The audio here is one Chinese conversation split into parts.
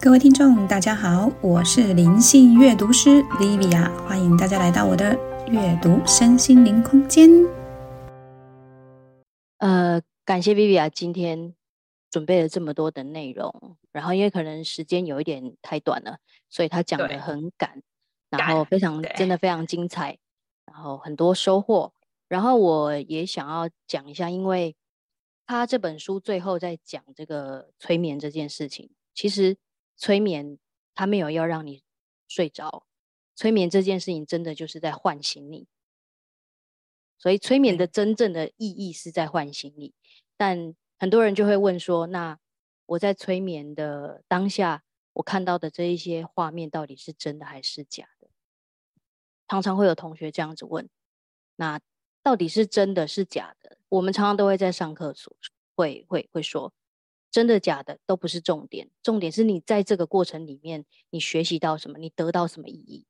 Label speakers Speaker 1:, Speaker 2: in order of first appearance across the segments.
Speaker 1: 各位听众，大家好，我是灵性阅读师 Vivia，欢迎大家来到我的阅读身心灵空间。
Speaker 2: 呃，感谢 Vivia 今天准备了这么多的内容，然后因为可能时间有一点太短了，所以他讲的很赶，然后非常真的非常精彩，然后很多收获。然后我也想要讲一下，因为他这本书最后在讲这个催眠这件事情，其实。催眠，他没有要让你睡着。催眠这件事情，真的就是在唤醒你。所以，催眠的真正的意义是在唤醒你。但很多人就会问说：“那我在催眠的当下，我看到的这一些画面，到底是真的还是假的？”常常会有同学这样子问：“那到底是真的是假的？”我们常常都会在上课所会会会说。真的假的都不是重点，重点是你在这个过程里面，你学习到什么，你得到什么意义，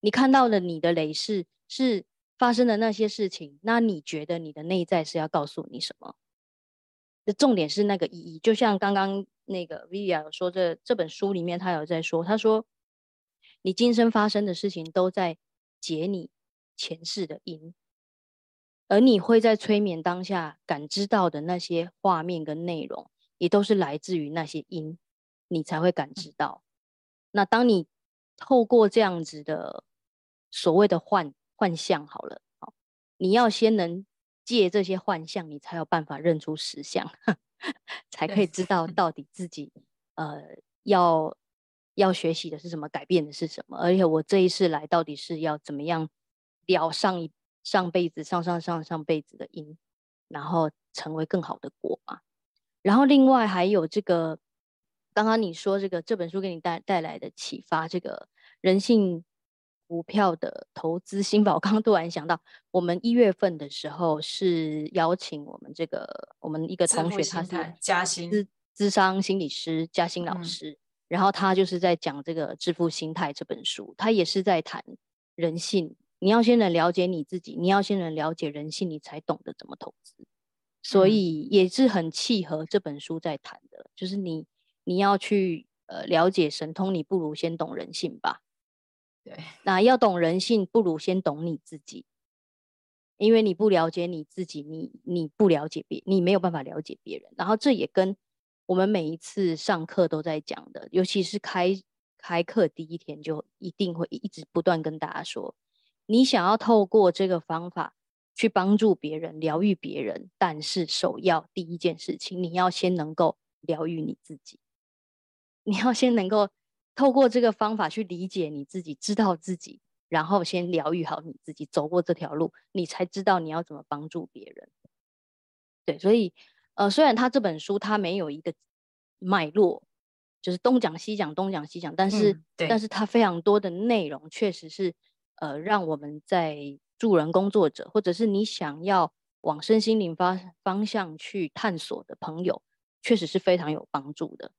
Speaker 2: 你看到了你的累世是发生的那些事情，那你觉得你的内在是要告诉你什么？的重点是那个意义，就像刚刚那个 Via 说，这这本书里面他有在说，他说你今生发生的事情都在解你前世的因。而你会在催眠当下感知到的那些画面跟内容。也都是来自于那些因，你才会感知到。那当你透过这样子的所谓的幻幻象，好了，好，你要先能借这些幻象，你才有办法认出实相，才可以知道 到底自己呃要要学习的是什么，改变的是什么。而且我这一世来到底是要怎么样了上一上辈子、上上上上辈子的因，然后成为更好的果嘛？然后另外还有这个，刚刚你说这个这本书给你带带来的启发，这个人性股票的投资心法，我刚刚突然想到，我们一月份的时候是邀请我们这个我们一个同学，他是
Speaker 3: 嘉兴
Speaker 2: 资资商心理师嘉兴老师，然后他就是在讲这个致富心态这本书，他也是在谈人性，你要先能了解你自己，你要先能了解人性，你才懂得怎么投资。所以也是很契合这本书在谈的，就是你你要去呃了解神通，你不如先懂人性吧。
Speaker 3: 对，
Speaker 2: 那要懂人性，不如先懂你自己，因为你不了解你自己，你你不了解别，你没有办法了解别人。然后这也跟我们每一次上课都在讲的，尤其是开开课第一天，就一定会一直不断跟大家说，你想要透过这个方法。去帮助别人、疗愈别人，但是首要第一件事情，你要先能够疗愈你自己。你要先能够透过这个方法去理解你自己，知道自己，然后先疗愈好你自己，走过这条路，你才知道你要怎么帮助别人。对，所以呃，虽然他这本书他没有一个脉络，就是东讲西讲，东讲西讲，但是，但是他非常多的内容，确实是呃，让我们在。助人工作者，或者是你想要往身心灵方方向去探索的朋友，确实是非常有帮助的。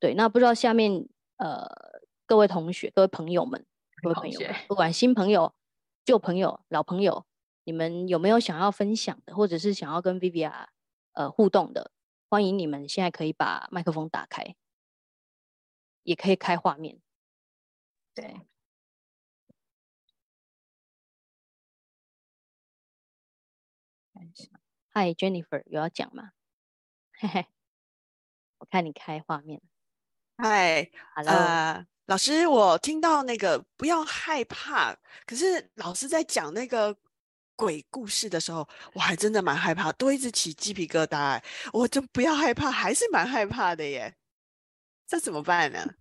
Speaker 2: 对，那不知道下面呃各位同学、各位朋友们、各位朋友，不管新朋友、旧朋友、老朋友，你们有没有想要分享的，或者是想要跟 Vivian 呃互动的？欢迎你们现在可以把麦克风打开，也可以开画面。
Speaker 3: 对。
Speaker 2: 嗨，Jennifer，有要讲吗？嘿嘿，我看你开画面。
Speaker 4: 嗨，Hello，老师，我听到那个不要害怕，可是老师在讲那个鬼故事的时候，我还真的蛮害怕，都一直起鸡皮疙瘩。我就不要害怕，还是蛮害怕的耶，这怎么办呢？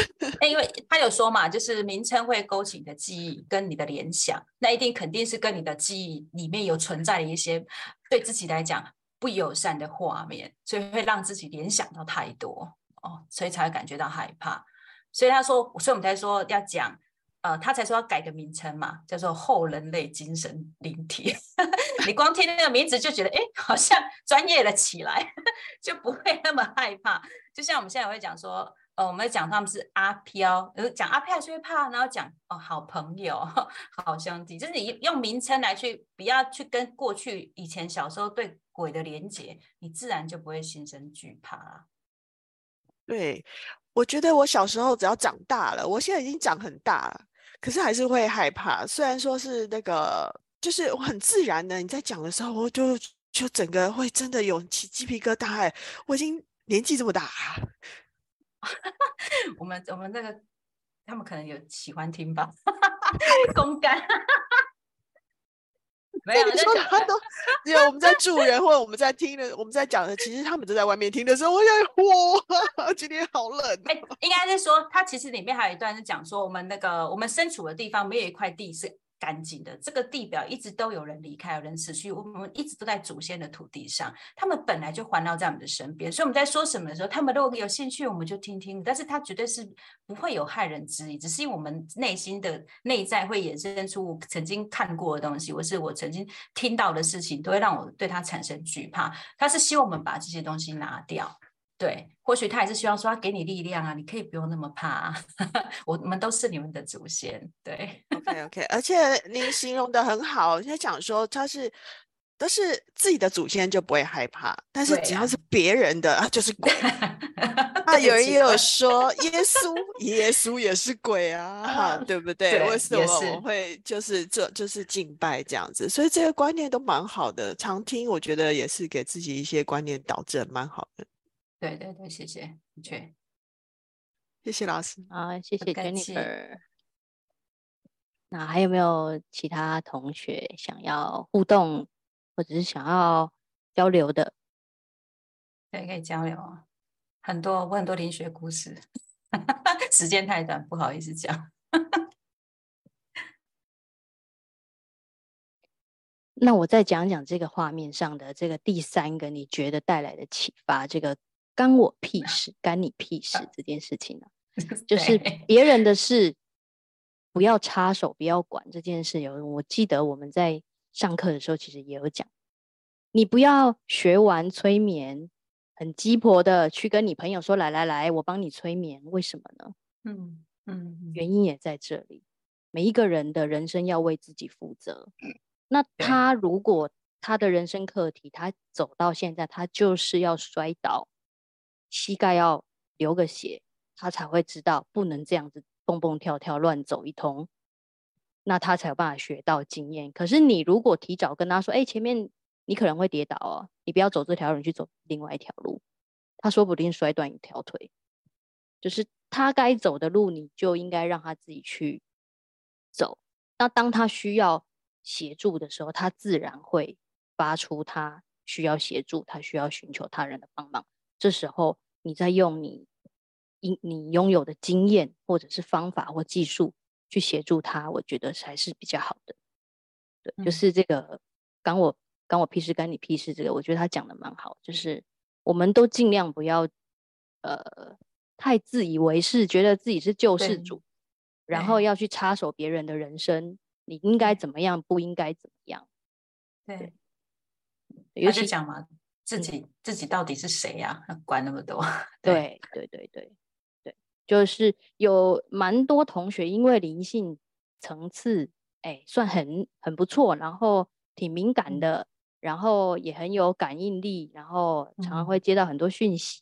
Speaker 3: 因为他有说嘛，就是名称会勾起你的记忆跟你的联想，那一定肯定是跟你的记忆里面有存在的一些对自己来讲不友善的画面，所以会让自己联想到太多哦，所以才会感觉到害怕。所以他说，所以我们才说要讲，呃，他才说要改个名称嘛，叫做后人类精神灵体。你光听那个名字就觉得，哎，好像专业了起来，就不会那么害怕。就像我们现在会讲说。哦，我们讲他们是阿飘，讲阿飘还是会怕，然后讲哦，好朋友、好兄弟，就是你用名称来去，不要去跟过去以前小时候对鬼的连结，你自然就不会心生惧怕。
Speaker 4: 对我觉得我小时候只要长大了，我现在已经长很大了，可是还是会害怕。虽然说是那个，就是我很自然的，你在讲的时候，我就就整个会真的有起鸡皮疙瘩。哎，我已经年纪这么大，
Speaker 3: 我们我们那个他们可能有喜欢听吧，公干。没有，
Speaker 4: 说他都只有我们在助人或者我们在听的，我们在讲的，其实他们都在外面听的时候，我想哇，今天好冷。
Speaker 3: 哎，应该是说，他其实里面还有一段是讲说，我们那个我们身处的地方没有一块地是。干净的这个地表一直都有人离开，有人死去，我们一直都在祖先的土地上，他们本来就环绕在我们的身边，所以我们在说什么的时候，他们如果有兴趣，我们就听听。但是他绝对是不会有害人之意，只是因为我们内心的内在会衍生出曾经看过的东西，或是我曾经听到的事情，都会让我对它产生惧怕。他是希望我们把这些东西拿掉。对，或许他也是希望说，他给你力量啊，你可以不用那么怕，我们都是你们的祖先。对
Speaker 4: ，OK OK，而且您形容的很好，在讲说他是都是自己的祖先就不会害怕，但是只要是别人的，啊就是鬼。那有人也有说，耶稣，耶稣也是鬼啊，哈，对不对？为什么我会就是这就是敬拜这样子？所以这个观念都蛮好的，常听我觉得也是给自己一些观念导正，蛮好的。
Speaker 3: 对对对，谢谢，的确，
Speaker 4: 谢谢老师
Speaker 2: 啊，谢谢 Jennifer。那还有没有其他同学想要互动，或者是想要交流的？
Speaker 3: 对，可以交流啊，很多我很多灵学故事，时间太短，不好意思讲。
Speaker 2: 那我再讲讲这个画面上的这个第三个，你觉得带来的启发，这个。干我屁事，干你屁事这件事情呢，就是别人的事，不要插手，不要管这件事。有我记得我们在上课的时候，其实也有讲，你不要学完催眠，很鸡婆的去跟你朋友说，来来来，我帮你催眠，为什么呢？嗯嗯，原因也在这里。每一个人的人生要为自己负责。那他如果他的人生课题，他走到现在，他就是要摔倒。膝盖要流个血，他才会知道不能这样子蹦蹦跳跳乱走一通，那他才有办法学到经验。可是你如果提早跟他说，哎，前面你可能会跌倒哦，你不要走这条路，你去走另外一条路，他说不定摔断一条腿。就是他该走的路，你就应该让他自己去走。那当他需要协助的时候，他自然会发出他需要协助，他需要寻求他人的帮忙。这时候，你在用你你你拥有的经验，或者是方法或技术去协助他，我觉得才是比较好的。对，就是这个“干我干我屁事，干你屁事”这个，我觉得他讲的蛮好。就是我们都尽量不要呃太自以为是，觉得自己是救世主，然后要去插手别人的人生，你应该怎么样，不应该怎么样。
Speaker 3: 对，尤其讲嘛。自己自己到底是谁呀？管那么多？
Speaker 2: 对对对对对，就是有蛮多同学因为灵性层次哎算很很不错，然后挺敏感的，然后也很有感应力，然后常常会接到很多讯息。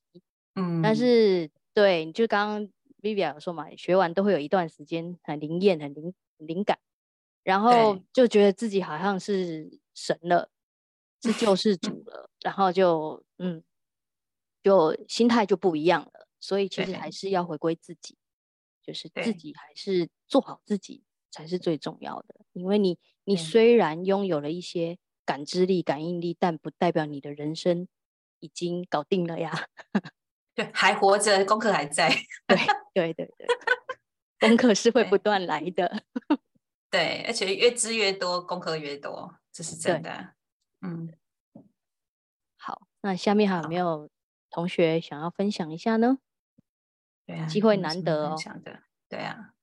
Speaker 2: 嗯，但是对，就刚刚 Vivian 有说嘛，学完都会有一段时间很灵验、很灵灵感，然后就觉得自己好像是神了。是救世主了，然后就嗯，就心态就不一样了。所以其实还是要回归自己，就是自己还是做好自己才是最重要的。因为你你虽然拥有了一些感知力、感应力，但不代表你的人生已经搞定了呀。
Speaker 3: 对，还活着，功课还在。
Speaker 2: 对对对对，功课是会不断来的。
Speaker 3: 对，而且越知越多，功课越多，这是真的。嗯，
Speaker 2: 好，那下面还有没有同学想要分享一下呢？
Speaker 3: 对啊，
Speaker 2: 机会难得哦。
Speaker 3: 的，对啊，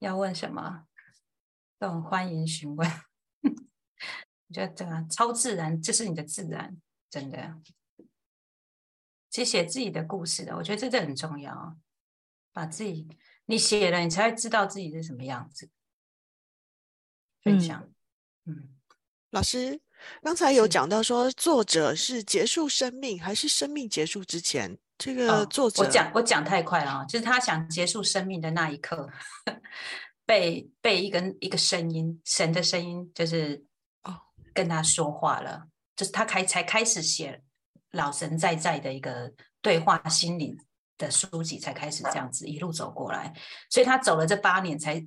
Speaker 3: 要问什么都很欢迎询问。我觉得这个超自然这是你的自然，真的。其实写自己的故事的，我觉得这这很重要。把自己你写了，你才会知道自己是什么样子。分享，
Speaker 4: 嗯，老师。刚才有讲到说，作者是结束生命还是生命结束之前这个作者，
Speaker 3: 我讲我讲太快了啊，就是他想结束生命的那一刻，被被一个一个声音，神的声音，就是哦。跟他说话了，就是他开才开始写老神在在的一个对话心灵的书籍，才开始这样子一路走过来，所以他走了这八年，才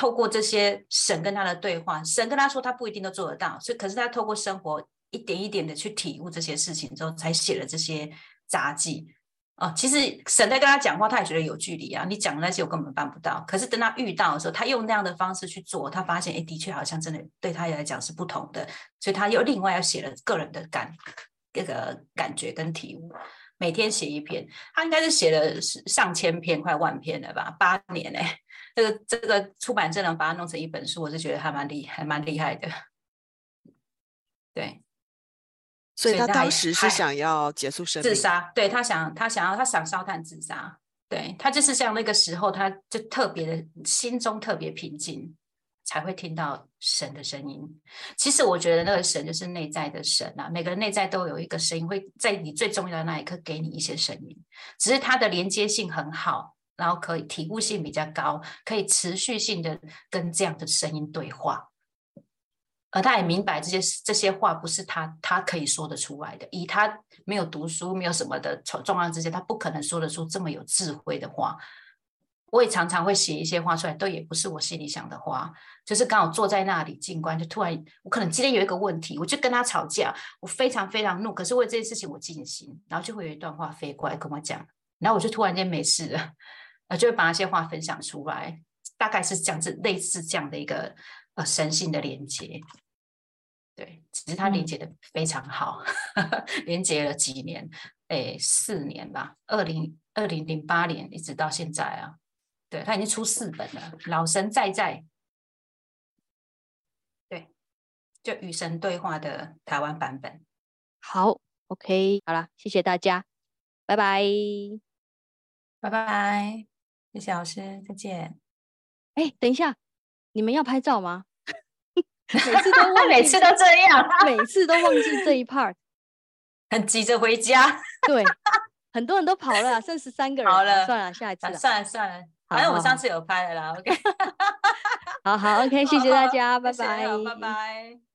Speaker 3: 透过这些神跟他的对话，神跟他说他不一定都做得到，所以可是他透过生活一点一点的去体悟这些事情之后，才写了这些杂记。哦，其实神在跟他讲话，他也觉得有距离啊。你讲的那些我根本办不到。可是等他遇到的时候，他用那样的方式去做，他发现，哎，的确好像真的对他来讲是不同的。所以他又另外要写了个人的感，这个感觉跟体悟，每天写一篇。他应该是写了上千篇，快万篇了吧？八年哎，这个这个出版社能把它弄成一本书，我是觉得还蛮厉，还蛮厉害的。对。
Speaker 4: 所以他当时是想要结束生
Speaker 3: 命，自杀。对他想，他想要，他想烧炭自杀。对他就是像那个时候，他就特别的心中特别平静，才会听到神的声音。其实我觉得那个神就是内在的神啊，每个人内在都有一个声音，会在你最重要的那一刻给你一些声音。只是它的连接性很好，然后可以体悟性比较高，可以持续性的跟这样的声音对话。而他也明白这些这些话不是他他可以说得出来的，以他没有读书没有什么的状况之下，他不可能说得出这么有智慧的话。我也常常会写一些话出来，都也不是我心里想的话，就是刚好坐在那里静观，就突然我可能今天有一个问题，我就跟他吵架，我非常非常怒，可是为这件事情我静心，然后就会有一段话飞过来跟我讲，然后我就突然间没事了，呃，就会把那些话分享出来，大概是这样子，类似这样的一个。呃，神性的连接，对，只是他连接的非常好，连接了几年，哎，四年吧，二零二零零八年一直到现在啊，对他已经出四本了，老神在在，对，就与神对话的台湾版本。
Speaker 2: 好，OK，好了，谢谢大家，拜拜，
Speaker 3: 拜拜，谢谢老师，再见。
Speaker 2: 哎，等一下。你们要拍照吗？每次都 忘，
Speaker 3: 每次都这样，
Speaker 2: 每次都忘记这一 part，
Speaker 3: 很急着回家。
Speaker 2: 对，很多人都跑了，剩十三个人。
Speaker 3: 好了，
Speaker 2: 算了，下一次。
Speaker 3: 算了算了，反正我上次有拍了啦。OK，
Speaker 2: 好好，OK，谢谢大家，拜拜，
Speaker 3: 拜拜。